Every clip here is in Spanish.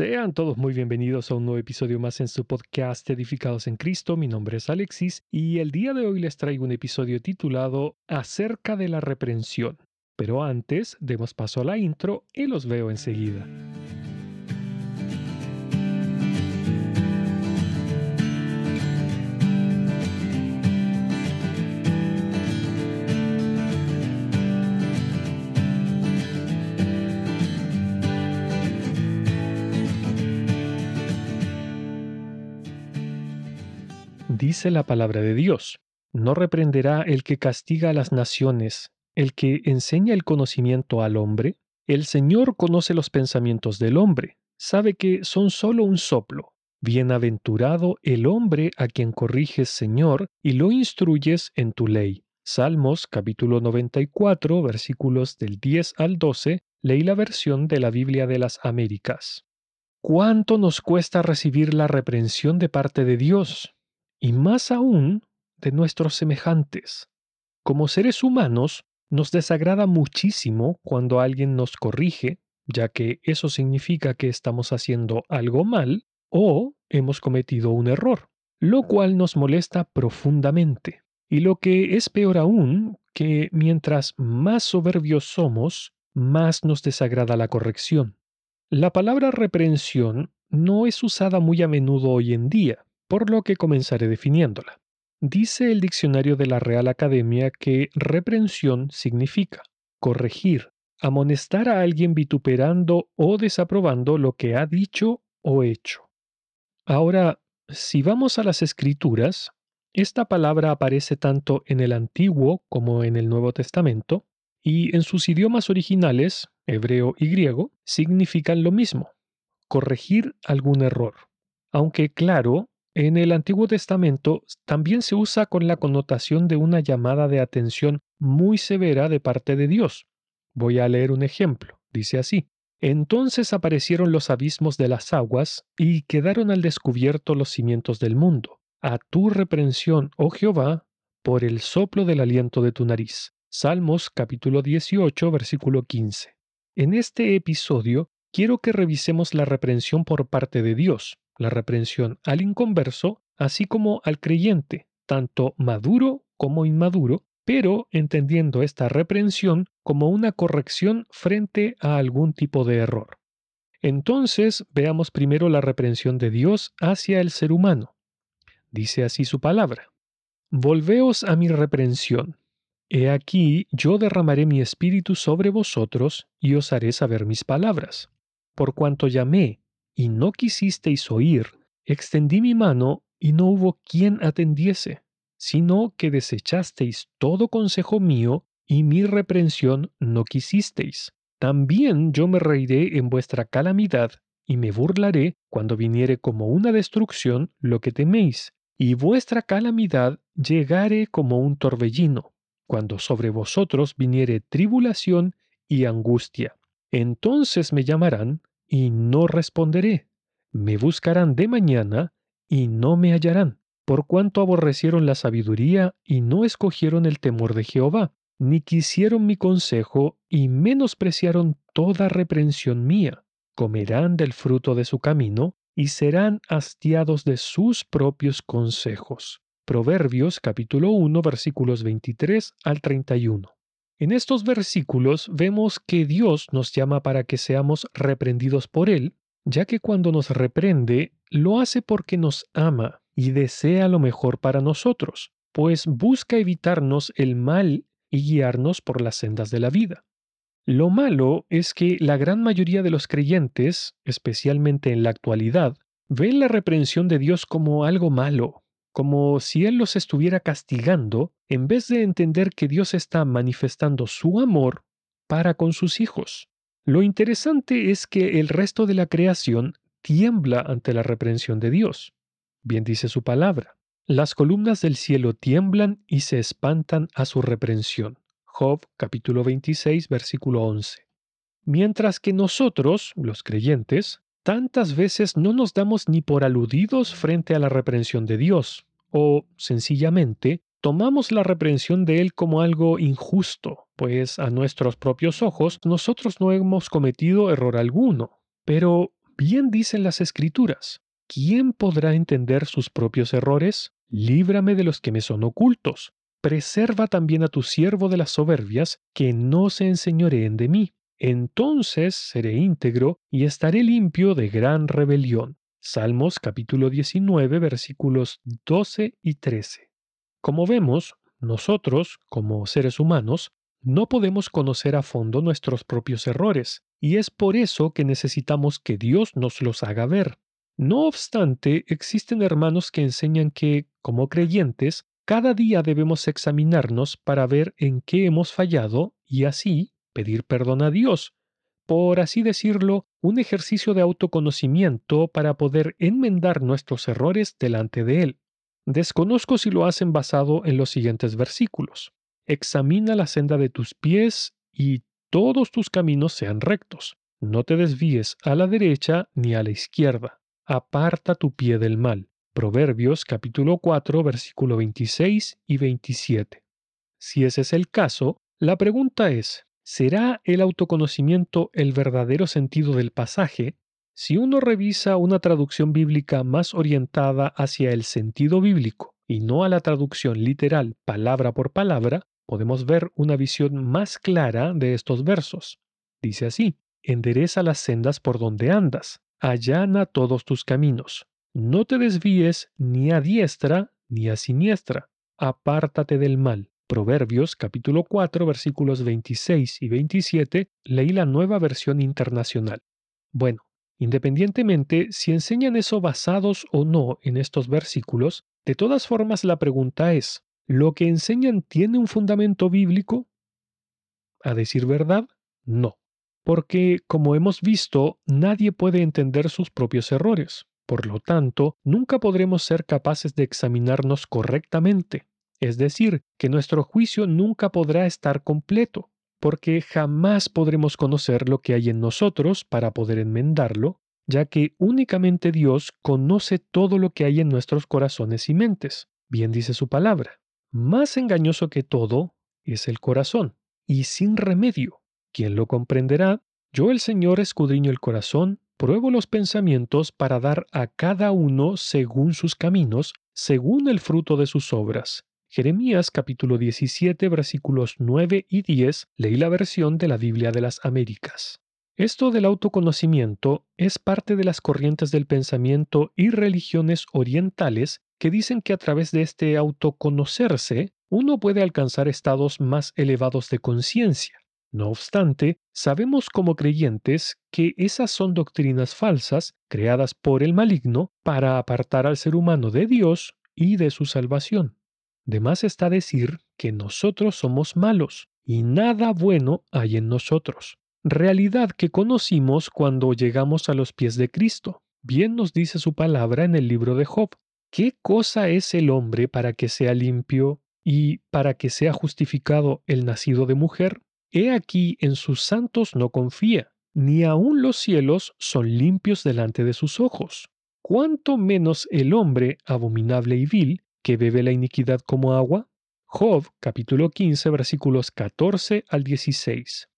Sean todos muy bienvenidos a un nuevo episodio más en su podcast Edificados en Cristo. Mi nombre es Alexis y el día de hoy les traigo un episodio titulado Acerca de la reprensión. Pero antes, demos paso a la intro y los veo enseguida. Dice la palabra de Dios, no reprenderá el que castiga a las naciones, el que enseña el conocimiento al hombre. El Señor conoce los pensamientos del hombre, sabe que son sólo un soplo. Bienaventurado el hombre a quien corriges, Señor, y lo instruyes en tu ley. Salmos capítulo 94 versículos del 10 al 12, leí la versión de la Biblia de las Américas. ¿Cuánto nos cuesta recibir la reprensión de parte de Dios? Y más aún de nuestros semejantes. Como seres humanos, nos desagrada muchísimo cuando alguien nos corrige, ya que eso significa que estamos haciendo algo mal o hemos cometido un error, lo cual nos molesta profundamente. Y lo que es peor aún, que mientras más soberbios somos, más nos desagrada la corrección. La palabra reprensión no es usada muy a menudo hoy en día, por lo que comenzaré definiéndola. Dice el diccionario de la Real Academia que reprensión significa corregir, amonestar a alguien vituperando o desaprobando lo que ha dicho o hecho. Ahora, si vamos a las escrituras, esta palabra aparece tanto en el Antiguo como en el Nuevo Testamento, y en sus idiomas originales, hebreo y griego, significan lo mismo, corregir algún error. Aunque claro, en el Antiguo Testamento también se usa con la connotación de una llamada de atención muy severa de parte de Dios. Voy a leer un ejemplo. Dice así. Entonces aparecieron los abismos de las aguas y quedaron al descubierto los cimientos del mundo. A tu reprensión, oh Jehová, por el soplo del aliento de tu nariz. Salmos capítulo 18, versículo 15. En este episodio quiero que revisemos la reprensión por parte de Dios, la reprensión al inconverso, así como al creyente, tanto maduro como inmaduro, pero entendiendo esta reprensión como una corrección frente a algún tipo de error. Entonces veamos primero la reprensión de Dios hacia el ser humano. Dice así su palabra. Volveos a mi reprensión. He aquí yo derramaré mi espíritu sobre vosotros y os haré saber mis palabras. Por cuanto llamé y no quisisteis oír, extendí mi mano y no hubo quien atendiese, sino que desechasteis todo consejo mío y mi reprensión no quisisteis. También yo me reiré en vuestra calamidad y me burlaré cuando viniere como una destrucción lo que teméis, y vuestra calamidad llegare como un torbellino, cuando sobre vosotros viniere tribulación y angustia. Entonces me llamarán y no responderé. Me buscarán de mañana y no me hallarán, por cuanto aborrecieron la sabiduría y no escogieron el temor de Jehová, ni quisieron mi consejo y menospreciaron toda reprensión mía. Comerán del fruto de su camino y serán hastiados de sus propios consejos. Proverbios capítulo 1 versículos 23 al 31. En estos versículos vemos que Dios nos llama para que seamos reprendidos por Él, ya que cuando nos reprende, lo hace porque nos ama y desea lo mejor para nosotros, pues busca evitarnos el mal y guiarnos por las sendas de la vida. Lo malo es que la gran mayoría de los creyentes, especialmente en la actualidad, ven la reprensión de Dios como algo malo, como si Él los estuviera castigando, en vez de entender que Dios está manifestando su amor para con sus hijos. Lo interesante es que el resto de la creación tiembla ante la reprensión de Dios. Bien dice su palabra. Las columnas del cielo tiemblan y se espantan a su reprensión. Job capítulo 26 versículo 11. Mientras que nosotros, los creyentes, Tantas veces no nos damos ni por aludidos frente a la reprensión de Dios, o sencillamente tomamos la reprensión de Él como algo injusto, pues a nuestros propios ojos nosotros no hemos cometido error alguno. Pero Bien dicen las escrituras, ¿quién podrá entender sus propios errores? Líbrame de los que me son ocultos. Preserva también a tu siervo de las soberbias, que no se enseñoreen de mí. Entonces seré íntegro y estaré limpio de gran rebelión. Salmos capítulo 19 versículos 12 y 13. Como vemos, nosotros, como seres humanos, no podemos conocer a fondo nuestros propios errores, y es por eso que necesitamos que Dios nos los haga ver. No obstante, existen hermanos que enseñan que, como creyentes, cada día debemos examinarnos para ver en qué hemos fallado y así pedir perdón a Dios, por así decirlo, un ejercicio de autoconocimiento para poder enmendar nuestros errores delante de Él. Desconozco si lo hacen basado en los siguientes versículos. Examina la senda de tus pies y todos tus caminos sean rectos. No te desvíes a la derecha ni a la izquierda. Aparta tu pie del mal. Proverbios capítulo 4 versículo 26 y 27. Si ese es el caso, la pregunta es, ¿será el autoconocimiento el verdadero sentido del pasaje si uno revisa una traducción bíblica más orientada hacia el sentido bíblico y no a la traducción literal palabra por palabra, podemos ver una visión más clara de estos versos. Dice así, endereza las sendas por donde andas, allana todos tus caminos, no te desvíes ni a diestra ni a siniestra, apártate del mal. Proverbios capítulo 4 versículos 26 y 27, leí la nueva versión internacional. Bueno, Independientemente si enseñan eso basados o no en estos versículos, de todas formas la pregunta es, ¿lo que enseñan tiene un fundamento bíblico? A decir verdad, no, porque, como hemos visto, nadie puede entender sus propios errores. Por lo tanto, nunca podremos ser capaces de examinarnos correctamente, es decir, que nuestro juicio nunca podrá estar completo porque jamás podremos conocer lo que hay en nosotros para poder enmendarlo, ya que únicamente Dios conoce todo lo que hay en nuestros corazones y mentes. Bien dice su palabra. Más engañoso que todo es el corazón, y sin remedio. ¿Quién lo comprenderá? Yo el Señor escudriño el corazón, pruebo los pensamientos para dar a cada uno según sus caminos, según el fruto de sus obras. Jeremías capítulo 17 versículos 9 y 10 leí la versión de la Biblia de las Américas. Esto del autoconocimiento es parte de las corrientes del pensamiento y religiones orientales que dicen que a través de este autoconocerse uno puede alcanzar estados más elevados de conciencia. No obstante, sabemos como creyentes que esas son doctrinas falsas creadas por el maligno para apartar al ser humano de Dios y de su salvación. De más está decir que nosotros somos malos y nada bueno hay en nosotros. Realidad que conocimos cuando llegamos a los pies de Cristo. Bien nos dice su palabra en el libro de Job. ¿Qué cosa es el hombre para que sea limpio y para que sea justificado el nacido de mujer? He aquí en sus santos no confía, ni aun los cielos son limpios delante de sus ojos. ¿Cuánto menos el hombre abominable y vil que bebe la iniquidad como agua? Job capítulo 15 versículos 14 al 16.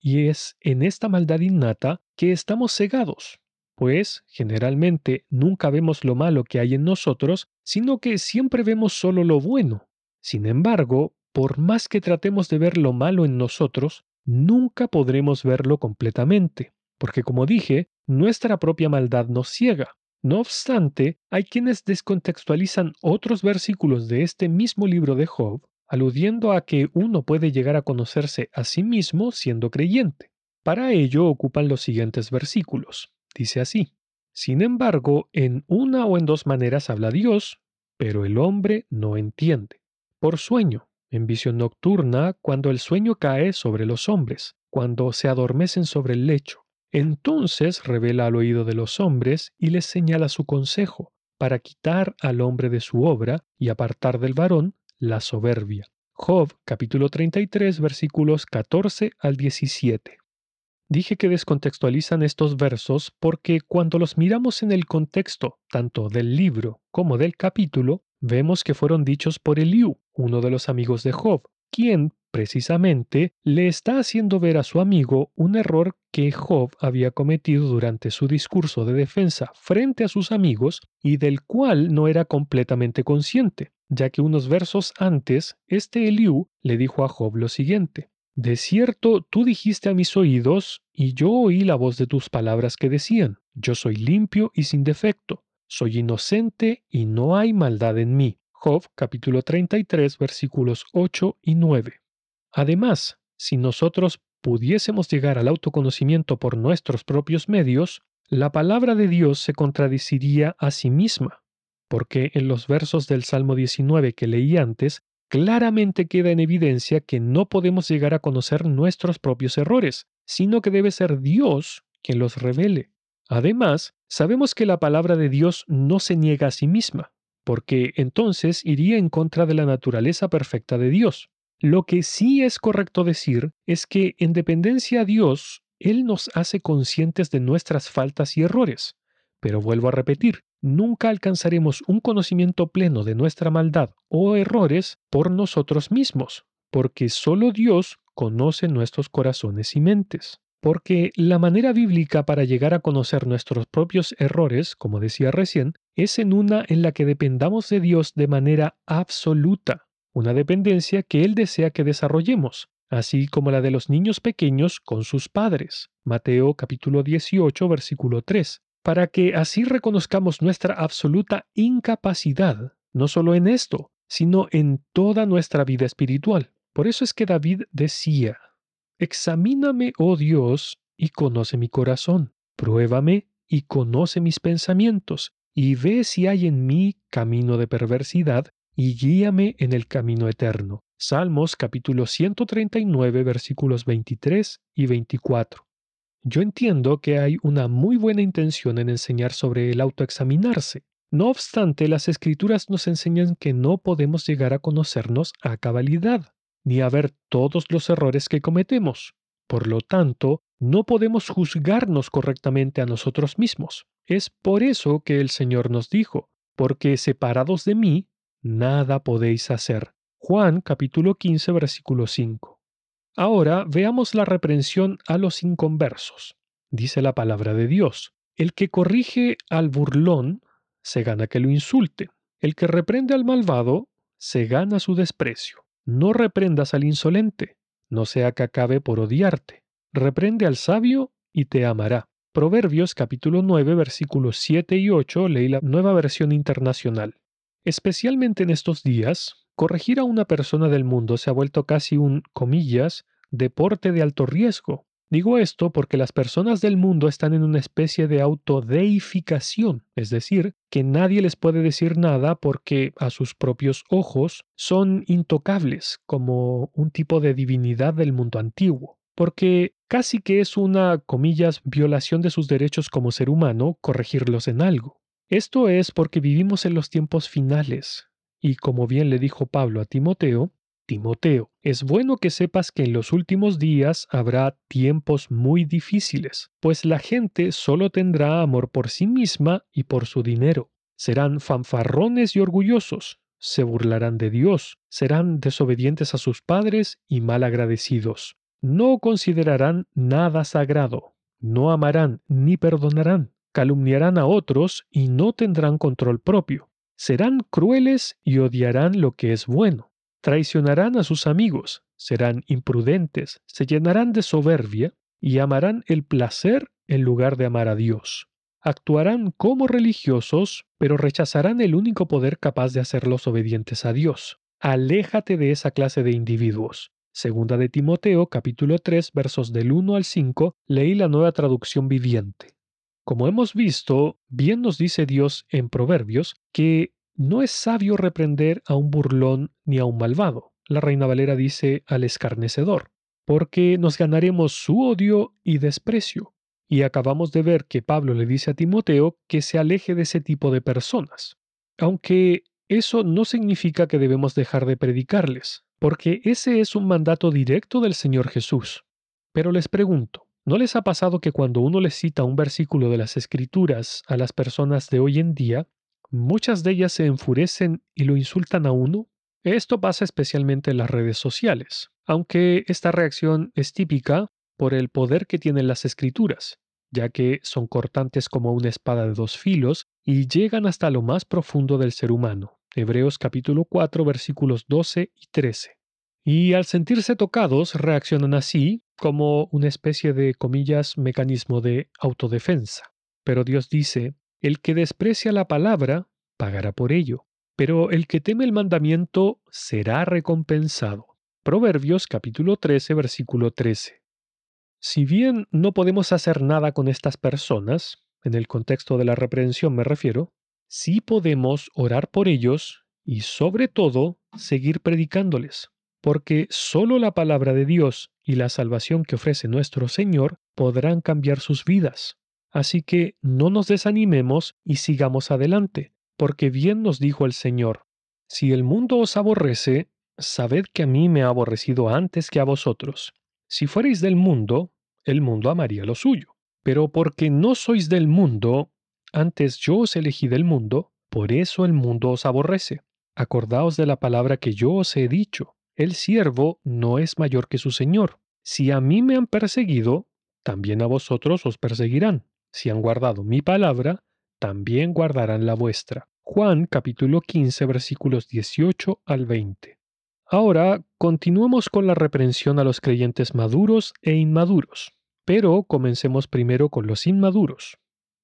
Y es en esta maldad innata que estamos cegados, pues generalmente nunca vemos lo malo que hay en nosotros, sino que siempre vemos solo lo bueno. Sin embargo, por más que tratemos de ver lo malo en nosotros, nunca podremos verlo completamente, porque como dije, nuestra propia maldad nos ciega. No obstante, hay quienes descontextualizan otros versículos de este mismo libro de Job, aludiendo a que uno puede llegar a conocerse a sí mismo siendo creyente. Para ello ocupan los siguientes versículos. Dice así, Sin embargo, en una o en dos maneras habla Dios, pero el hombre no entiende. Por sueño, en visión nocturna, cuando el sueño cae sobre los hombres, cuando se adormecen sobre el lecho, entonces revela al oído de los hombres y les señala su consejo, para quitar al hombre de su obra y apartar del varón la soberbia. Job capítulo 33 versículos 14 al 17. Dije que descontextualizan estos versos porque cuando los miramos en el contexto tanto del libro como del capítulo, vemos que fueron dichos por Eliú, uno de los amigos de Job, quien, precisamente, le está haciendo ver a su amigo un error que Job había cometido durante su discurso de defensa frente a sus amigos y del cual no era completamente consciente, ya que unos versos antes, este Eliú le dijo a Job lo siguiente. De cierto, tú dijiste a mis oídos, y yo oí la voz de tus palabras que decían, yo soy limpio y sin defecto, soy inocente y no hay maldad en mí. Job capítulo 33 versículos 8 y 9. Además, si nosotros pudiésemos llegar al autoconocimiento por nuestros propios medios, la palabra de Dios se contradeciría a sí misma, porque en los versos del Salmo 19 que leí antes, claramente queda en evidencia que no podemos llegar a conocer nuestros propios errores, sino que debe ser Dios quien los revele. Además, sabemos que la palabra de Dios no se niega a sí misma, porque entonces iría en contra de la naturaleza perfecta de Dios. Lo que sí es correcto decir es que en dependencia a Dios, Él nos hace conscientes de nuestras faltas y errores. Pero vuelvo a repetir, nunca alcanzaremos un conocimiento pleno de nuestra maldad o errores por nosotros mismos, porque solo Dios conoce nuestros corazones y mentes. Porque la manera bíblica para llegar a conocer nuestros propios errores, como decía recién, es en una en la que dependamos de Dios de manera absoluta, una dependencia que Él desea que desarrollemos, así como la de los niños pequeños con sus padres. Mateo capítulo 18, versículo 3 para que así reconozcamos nuestra absoluta incapacidad, no solo en esto, sino en toda nuestra vida espiritual. Por eso es que David decía, Examíname, oh Dios, y conoce mi corazón, pruébame y conoce mis pensamientos, y ve si hay en mí camino de perversidad, y guíame en el camino eterno. Salmos capítulo 139 versículos 23 y 24. Yo entiendo que hay una muy buena intención en enseñar sobre el autoexaminarse. No obstante, las escrituras nos enseñan que no podemos llegar a conocernos a cabalidad, ni a ver todos los errores que cometemos. Por lo tanto, no podemos juzgarnos correctamente a nosotros mismos. Es por eso que el Señor nos dijo, porque separados de mí, nada podéis hacer. Juan capítulo 15 versículo 5. Ahora veamos la reprensión a los inconversos. Dice la palabra de Dios, el que corrige al burlón se gana que lo insulte, el que reprende al malvado se gana su desprecio. No reprendas al insolente, no sea que acabe por odiarte. Reprende al sabio y te amará. Proverbios capítulo 9 versículos 7 y 8 leí la nueva versión internacional. Especialmente en estos días, corregir a una persona del mundo se ha vuelto casi un, comillas, deporte de alto riesgo. Digo esto porque las personas del mundo están en una especie de autodeificación, es decir, que nadie les puede decir nada porque a sus propios ojos son intocables, como un tipo de divinidad del mundo antiguo, porque casi que es una, comillas, violación de sus derechos como ser humano corregirlos en algo. Esto es porque vivimos en los tiempos finales, y como bien le dijo Pablo a Timoteo, Timoteo, es bueno que sepas que en los últimos días habrá tiempos muy difíciles, pues la gente solo tendrá amor por sí misma y por su dinero. Serán fanfarrones y orgullosos, se burlarán de Dios, serán desobedientes a sus padres y mal agradecidos. No considerarán nada sagrado, no amarán ni perdonarán, calumniarán a otros y no tendrán control propio serán crueles y odiarán lo que es bueno. Traicionarán a sus amigos, serán imprudentes, se llenarán de soberbia y amarán el placer en lugar de amar a Dios. Actuarán como religiosos, pero rechazarán el único poder capaz de hacerlos obedientes a Dios. Aléjate de esa clase de individuos. Segunda de Timoteo capítulo 3 versos del 1 al 5 leí la nueva traducción viviente. Como hemos visto, bien nos dice Dios en Proverbios que no es sabio reprender a un burlón ni a un malvado. La Reina Valera dice al escarnecedor, porque nos ganaremos su odio y desprecio. Y acabamos de ver que Pablo le dice a Timoteo que se aleje de ese tipo de personas. Aunque eso no significa que debemos dejar de predicarles, porque ese es un mandato directo del Señor Jesús. Pero les pregunto, ¿No les ha pasado que cuando uno les cita un versículo de las Escrituras a las personas de hoy en día, muchas de ellas se enfurecen y lo insultan a uno? Esto pasa especialmente en las redes sociales, aunque esta reacción es típica por el poder que tienen las escrituras, ya que son cortantes como una espada de dos filos y llegan hasta lo más profundo del ser humano. Hebreos capítulo 4 versículos 12 y 13. Y al sentirse tocados reaccionan así como una especie de, comillas, mecanismo de autodefensa. Pero Dios dice, el que desprecia la palabra, pagará por ello, pero el que teme el mandamiento será recompensado. Proverbios capítulo 13 versículo 13. Si bien no podemos hacer nada con estas personas, en el contexto de la reprensión me refiero, sí podemos orar por ellos y sobre todo seguir predicándoles, porque solo la palabra de Dios y la salvación que ofrece nuestro Señor podrán cambiar sus vidas. Así que no nos desanimemos y sigamos adelante, porque bien nos dijo el Señor, si el mundo os aborrece, sabed que a mí me ha aborrecido antes que a vosotros. Si fuerais del mundo, el mundo amaría lo suyo. Pero porque no sois del mundo, antes yo os elegí del mundo, por eso el mundo os aborrece. Acordaos de la palabra que yo os he dicho. El siervo no es mayor que su Señor. Si a mí me han perseguido, también a vosotros os perseguirán. Si han guardado mi palabra, también guardarán la vuestra. Juan capítulo 15 versículos 18 al 20. Ahora continuemos con la reprensión a los creyentes maduros e inmaduros. Pero comencemos primero con los inmaduros.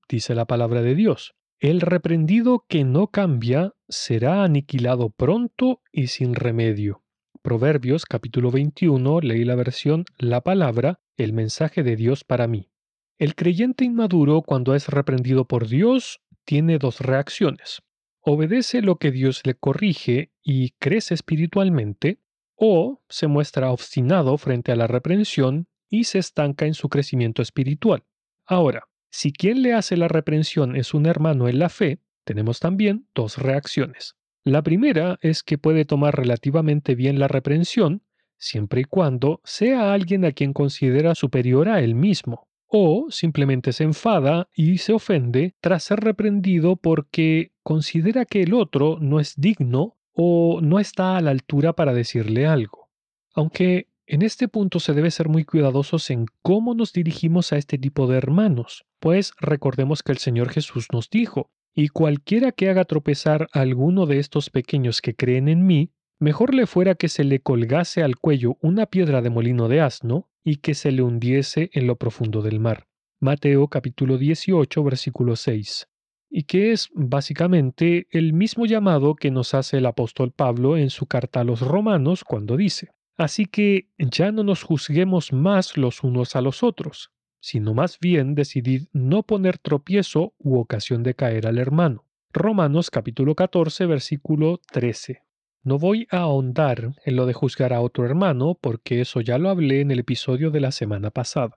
Dice la palabra de Dios, el reprendido que no cambia será aniquilado pronto y sin remedio. Proverbios capítulo 21, leí la versión La palabra, el mensaje de Dios para mí. El creyente inmaduro cuando es reprendido por Dios tiene dos reacciones. Obedece lo que Dios le corrige y crece espiritualmente, o se muestra obstinado frente a la reprensión y se estanca en su crecimiento espiritual. Ahora, si quien le hace la reprensión es un hermano en la fe, tenemos también dos reacciones. La primera es que puede tomar relativamente bien la reprensión, siempre y cuando sea alguien a quien considera superior a él mismo, o simplemente se enfada y se ofende tras ser reprendido porque considera que el otro no es digno o no está a la altura para decirle algo. Aunque en este punto se debe ser muy cuidadosos en cómo nos dirigimos a este tipo de hermanos, pues recordemos que el Señor Jesús nos dijo, y cualquiera que haga tropezar a alguno de estos pequeños que creen en mí, mejor le fuera que se le colgase al cuello una piedra de molino de asno y que se le hundiese en lo profundo del mar. Mateo capítulo 18 versículo 6 y que es básicamente el mismo llamado que nos hace el apóstol Pablo en su carta a los romanos cuando dice, Así que ya no nos juzguemos más los unos a los otros, sino más bien decidid no poner tropiezo u ocasión de caer al hermano. Romanos capítulo 14 versículo 13. No voy a ahondar en lo de juzgar a otro hermano porque eso ya lo hablé en el episodio de la semana pasada.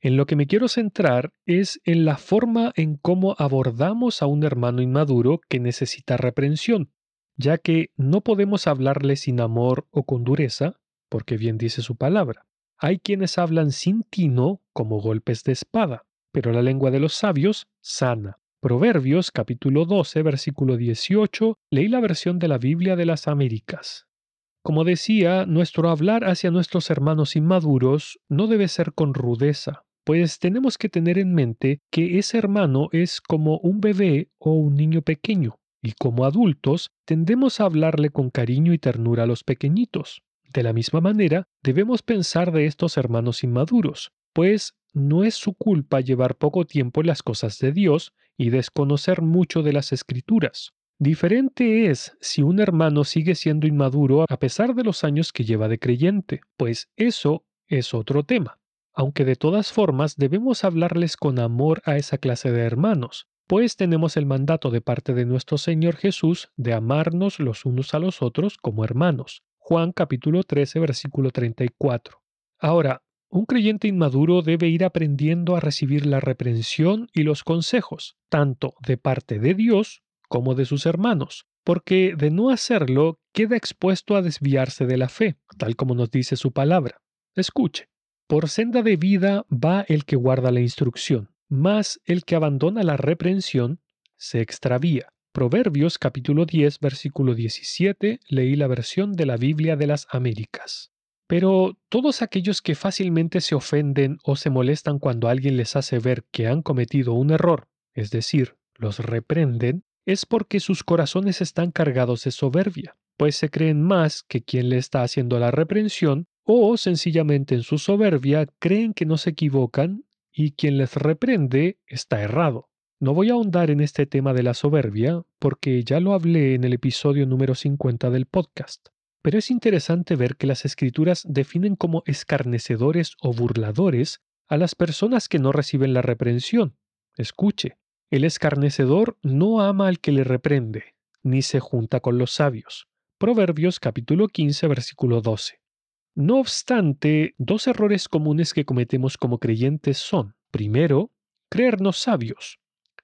En lo que me quiero centrar es en la forma en cómo abordamos a un hermano inmaduro que necesita reprensión, ya que no podemos hablarle sin amor o con dureza, porque bien dice su palabra. Hay quienes hablan sin tino como golpes de espada, pero la lengua de los sabios sana. Proverbios capítulo 12 versículo 18, leí la versión de la Biblia de las Américas. Como decía, nuestro hablar hacia nuestros hermanos inmaduros no debe ser con rudeza, pues tenemos que tener en mente que ese hermano es como un bebé o un niño pequeño, y como adultos tendemos a hablarle con cariño y ternura a los pequeñitos. De la misma manera, debemos pensar de estos hermanos inmaduros, pues no es su culpa llevar poco tiempo las cosas de Dios y desconocer mucho de las escrituras. Diferente es si un hermano sigue siendo inmaduro a pesar de los años que lleva de creyente, pues eso es otro tema. Aunque de todas formas debemos hablarles con amor a esa clase de hermanos, pues tenemos el mandato de parte de nuestro Señor Jesús de amarnos los unos a los otros como hermanos, Juan capítulo 13, versículo 34. Ahora, un creyente inmaduro debe ir aprendiendo a recibir la reprensión y los consejos, tanto de parte de Dios como de sus hermanos, porque de no hacerlo queda expuesto a desviarse de la fe, tal como nos dice su palabra. Escuche, por senda de vida va el que guarda la instrucción, mas el que abandona la reprensión se extravía. Proverbios capítulo 10 versículo 17 leí la versión de la Biblia de las Américas. Pero todos aquellos que fácilmente se ofenden o se molestan cuando alguien les hace ver que han cometido un error, es decir, los reprenden, es porque sus corazones están cargados de soberbia, pues se creen más que quien le está haciendo la reprensión o sencillamente en su soberbia creen que no se equivocan y quien les reprende está errado. No voy a ahondar en este tema de la soberbia porque ya lo hablé en el episodio número 50 del podcast, pero es interesante ver que las escrituras definen como escarnecedores o burladores a las personas que no reciben la reprensión. Escuche, el escarnecedor no ama al que le reprende, ni se junta con los sabios. Proverbios capítulo 15 versículo 12. No obstante, dos errores comunes que cometemos como creyentes son, primero, creernos sabios.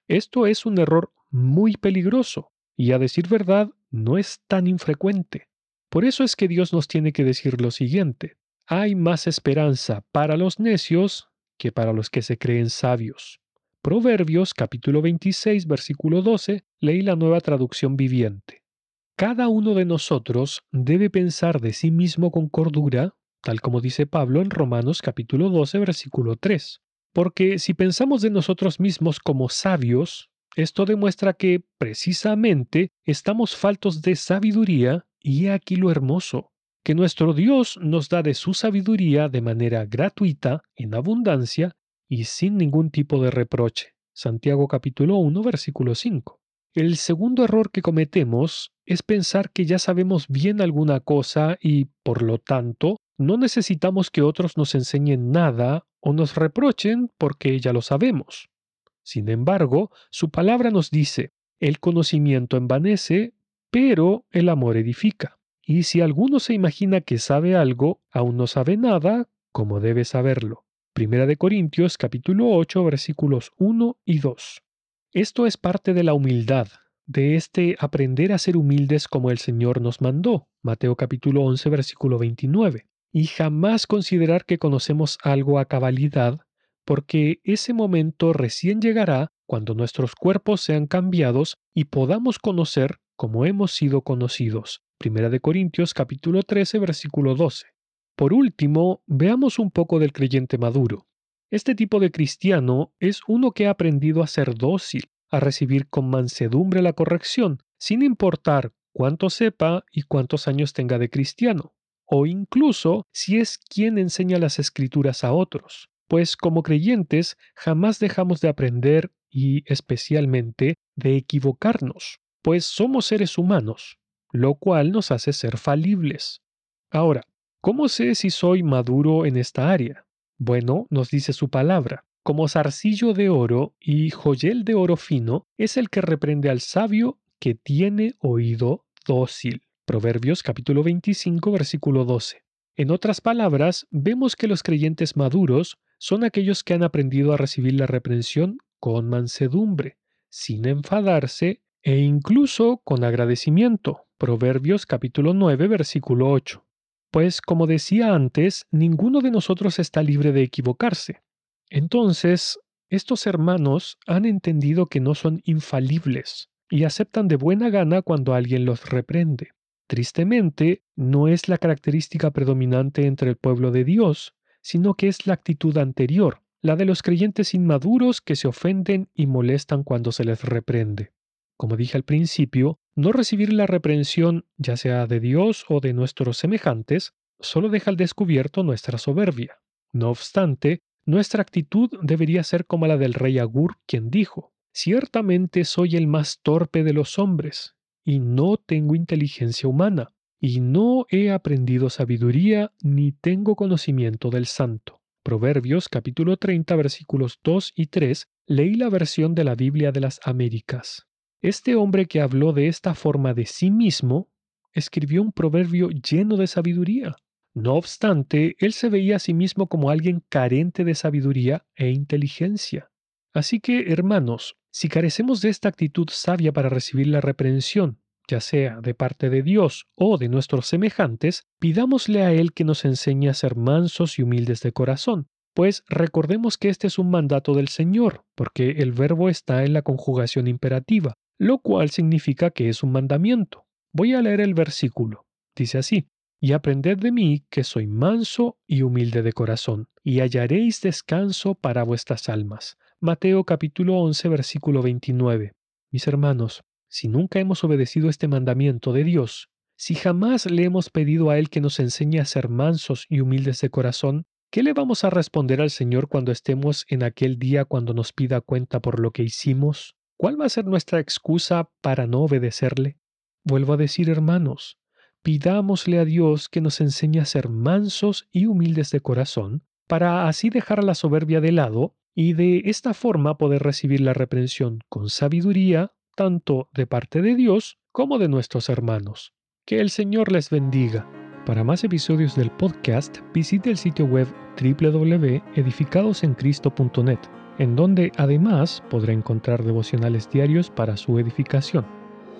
Esto es un error muy peligroso y a decir verdad no es tan infrecuente. Por eso es que Dios nos tiene que decir lo siguiente, hay más esperanza para los necios que para los que se creen sabios. Proverbios capítulo 26 versículo 12 leí la nueva traducción viviente. Cada uno de nosotros debe pensar de sí mismo con cordura, tal como dice Pablo en Romanos capítulo 12 versículo 3. Porque si pensamos de nosotros mismos como sabios, esto demuestra que, precisamente, estamos faltos de sabiduría, y aquí lo hermoso, que nuestro Dios nos da de su sabiduría de manera gratuita, en abundancia, y sin ningún tipo de reproche. Santiago capítulo 1, versículo 5. El segundo error que cometemos es pensar que ya sabemos bien alguna cosa y, por lo tanto, no necesitamos que otros nos enseñen nada o nos reprochen porque ya lo sabemos. Sin embargo, su palabra nos dice, el conocimiento envanece, pero el amor edifica. Y si alguno se imagina que sabe algo, aún no sabe nada, como debe saberlo. Primera de Corintios capítulo 8 versículos 1 y 2. Esto es parte de la humildad, de este aprender a ser humildes como el Señor nos mandó. Mateo capítulo 11 versículo 29 y jamás considerar que conocemos algo a cabalidad, porque ese momento recién llegará cuando nuestros cuerpos sean cambiados y podamos conocer como hemos sido conocidos. Primera de Corintios capítulo 13 versículo 12. Por último, veamos un poco del creyente maduro. Este tipo de cristiano es uno que ha aprendido a ser dócil, a recibir con mansedumbre la corrección, sin importar cuánto sepa y cuántos años tenga de cristiano o incluso si es quien enseña las escrituras a otros, pues como creyentes jamás dejamos de aprender y especialmente de equivocarnos, pues somos seres humanos, lo cual nos hace ser falibles. Ahora, ¿cómo sé si soy maduro en esta área? Bueno, nos dice su palabra, como zarcillo de oro y joyel de oro fino es el que reprende al sabio que tiene oído dócil. Proverbios capítulo 25 versículo 12. En otras palabras, vemos que los creyentes maduros son aquellos que han aprendido a recibir la reprensión con mansedumbre, sin enfadarse e incluso con agradecimiento. Proverbios capítulo 9 versículo 8. Pues como decía antes, ninguno de nosotros está libre de equivocarse. Entonces, estos hermanos han entendido que no son infalibles y aceptan de buena gana cuando alguien los reprende. Tristemente, no es la característica predominante entre el pueblo de Dios, sino que es la actitud anterior, la de los creyentes inmaduros que se ofenden y molestan cuando se les reprende. Como dije al principio, no recibir la reprensión, ya sea de Dios o de nuestros semejantes, solo deja al descubierto nuestra soberbia. No obstante, nuestra actitud debería ser como la del rey Agur, quien dijo, Ciertamente soy el más torpe de los hombres, y no tengo inteligencia humana, y no he aprendido sabiduría, ni tengo conocimiento del santo. Proverbios capítulo 30 versículos 2 y 3 leí la versión de la Biblia de las Américas. Este hombre que habló de esta forma de sí mismo, escribió un proverbio lleno de sabiduría. No obstante, él se veía a sí mismo como alguien carente de sabiduría e inteligencia. Así que, hermanos, si carecemos de esta actitud sabia para recibir la reprensión, ya sea de parte de Dios o de nuestros semejantes, pidámosle a Él que nos enseñe a ser mansos y humildes de corazón, pues recordemos que este es un mandato del Señor, porque el verbo está en la conjugación imperativa, lo cual significa que es un mandamiento. Voy a leer el versículo. Dice así, y aprended de mí que soy manso y humilde de corazón, y hallaréis descanso para vuestras almas. Mateo capítulo 11 versículo 29. Mis hermanos, si nunca hemos obedecido este mandamiento de Dios, si jamás le hemos pedido a Él que nos enseñe a ser mansos y humildes de corazón, ¿qué le vamos a responder al Señor cuando estemos en aquel día cuando nos pida cuenta por lo que hicimos? ¿Cuál va a ser nuestra excusa para no obedecerle? Vuelvo a decir, hermanos, pidámosle a Dios que nos enseñe a ser mansos y humildes de corazón, para así dejar la soberbia de lado y de esta forma poder recibir la reprensión con sabiduría, tanto de parte de Dios como de nuestros hermanos. Que el Señor les bendiga. Para más episodios del podcast, visite el sitio web www.edificadosencristo.net, en donde además podrá encontrar devocionales diarios para su edificación.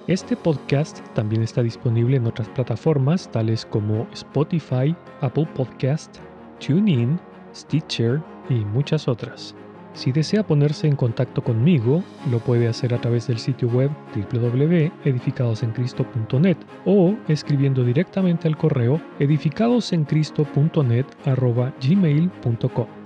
Este podcast también está disponible en otras plataformas tales como Spotify, Apple Podcast, TuneIn, Stitcher y muchas otras. Si desea ponerse en contacto conmigo, lo puede hacer a través del sitio web www.edificadosencristo.net o escribiendo directamente al correo edificadosencristo.net@gmail.com.